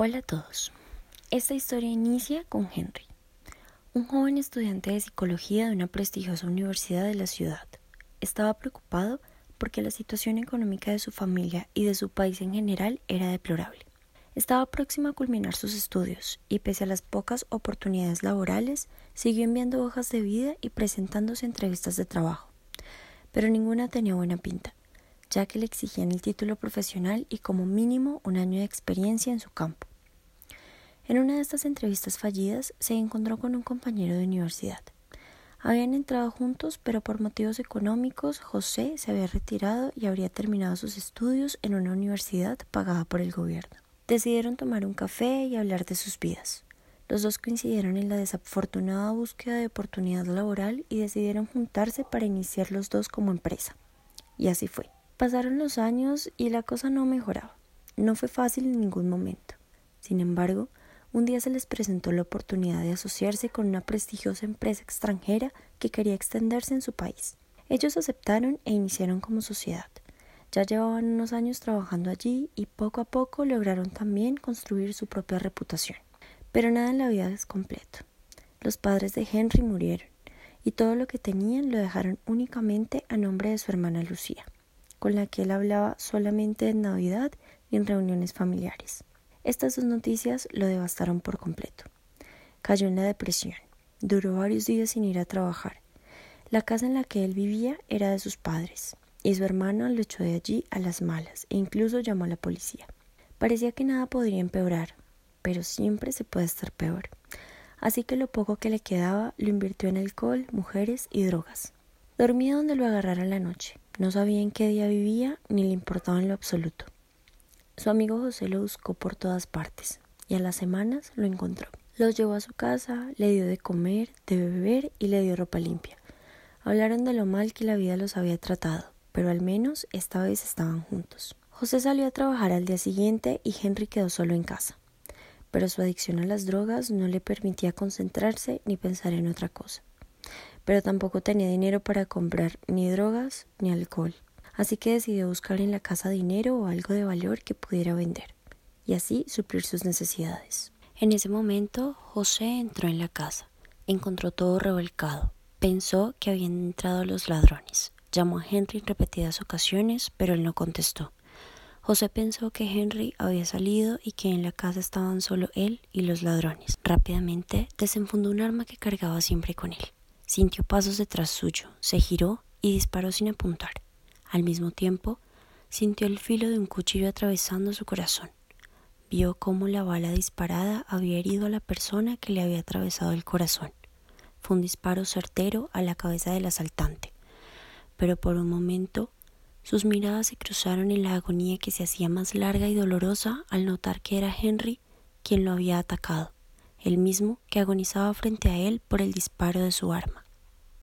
Hola a todos. Esta historia inicia con Henry, un joven estudiante de psicología de una prestigiosa universidad de la ciudad. Estaba preocupado porque la situación económica de su familia y de su país en general era deplorable. Estaba próximo a culminar sus estudios y pese a las pocas oportunidades laborales, siguió enviando hojas de vida y presentándose entrevistas de trabajo. Pero ninguna tenía buena pinta ya que le exigían el título profesional y como mínimo un año de experiencia en su campo. En una de estas entrevistas fallidas se encontró con un compañero de universidad. Habían entrado juntos, pero por motivos económicos José se había retirado y habría terminado sus estudios en una universidad pagada por el gobierno. Decidieron tomar un café y hablar de sus vidas. Los dos coincidieron en la desafortunada búsqueda de oportunidad laboral y decidieron juntarse para iniciar los dos como empresa. Y así fue. Pasaron los años y la cosa no mejoraba. No fue fácil en ningún momento. Sin embargo, un día se les presentó la oportunidad de asociarse con una prestigiosa empresa extranjera que quería extenderse en su país. Ellos aceptaron e iniciaron como sociedad. Ya llevaban unos años trabajando allí y poco a poco lograron también construir su propia reputación. Pero nada en la vida es completo. Los padres de Henry murieron y todo lo que tenían lo dejaron únicamente a nombre de su hermana Lucía con la que él hablaba solamente en Navidad y en reuniones familiares. Estas dos noticias lo devastaron por completo. Cayó en la depresión. Duró varios días sin ir a trabajar. La casa en la que él vivía era de sus padres, y su hermano lo echó de allí a las malas e incluso llamó a la policía. Parecía que nada podría empeorar, pero siempre se puede estar peor. Así que lo poco que le quedaba lo invirtió en alcohol, mujeres y drogas. Dormía donde lo agarrara la noche, no sabía en qué día vivía ni le importaba en lo absoluto. Su amigo José lo buscó por todas partes y a las semanas lo encontró. Los llevó a su casa, le dio de comer, de beber y le dio ropa limpia. Hablaron de lo mal que la vida los había tratado, pero al menos esta vez estaban juntos. José salió a trabajar al día siguiente y Henry quedó solo en casa. Pero su adicción a las drogas no le permitía concentrarse ni pensar en otra cosa pero tampoco tenía dinero para comprar ni drogas ni alcohol. Así que decidió buscar en la casa dinero o algo de valor que pudiera vender, y así suplir sus necesidades. En ese momento, José entró en la casa. Encontró todo revolcado. Pensó que habían entrado los ladrones. Llamó a Henry en repetidas ocasiones, pero él no contestó. José pensó que Henry había salido y que en la casa estaban solo él y los ladrones. Rápidamente desenfundó un arma que cargaba siempre con él. Sintió pasos detrás suyo, se giró y disparó sin apuntar. Al mismo tiempo, sintió el filo de un cuchillo atravesando su corazón. Vio cómo la bala disparada había herido a la persona que le había atravesado el corazón. Fue un disparo certero a la cabeza del asaltante, pero por un momento sus miradas se cruzaron en la agonía que se hacía más larga y dolorosa al notar que era Henry quien lo había atacado el mismo que agonizaba frente a él por el disparo de su arma.